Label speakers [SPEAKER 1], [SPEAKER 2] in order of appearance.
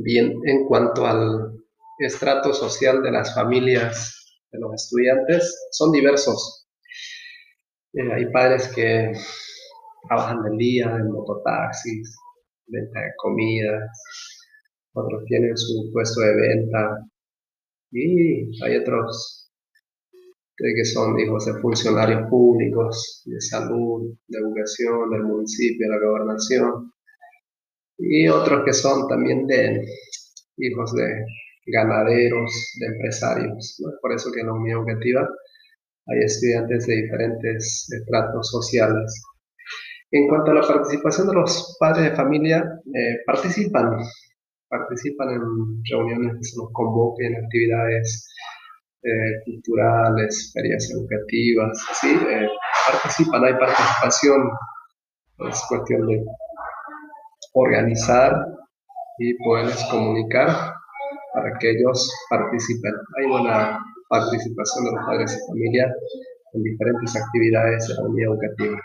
[SPEAKER 1] Bien, en cuanto al estrato social de las familias de los estudiantes, son diversos. Eh, hay padres que trabajan del día en mototaxis, venta de comidas, otros tienen su puesto de venta y hay otros que son hijos de funcionarios públicos, de salud, de educación, del municipio, de la gobernación, y otros que son también de hijos de ganaderos, de empresarios. Por eso que en la Unión Educativa hay estudiantes de diferentes estratos sociales. En cuanto a la participación de los padres de familia, eh, participan, participan en reuniones que se los convoquen, actividades eh, culturales, ferias educativas, ¿sí? Eh, participan, hay participación, es cuestión de organizar y poderles comunicar para que ellos participen. Hay buena participación de los padres y familia en diferentes actividades de la unidad educativa.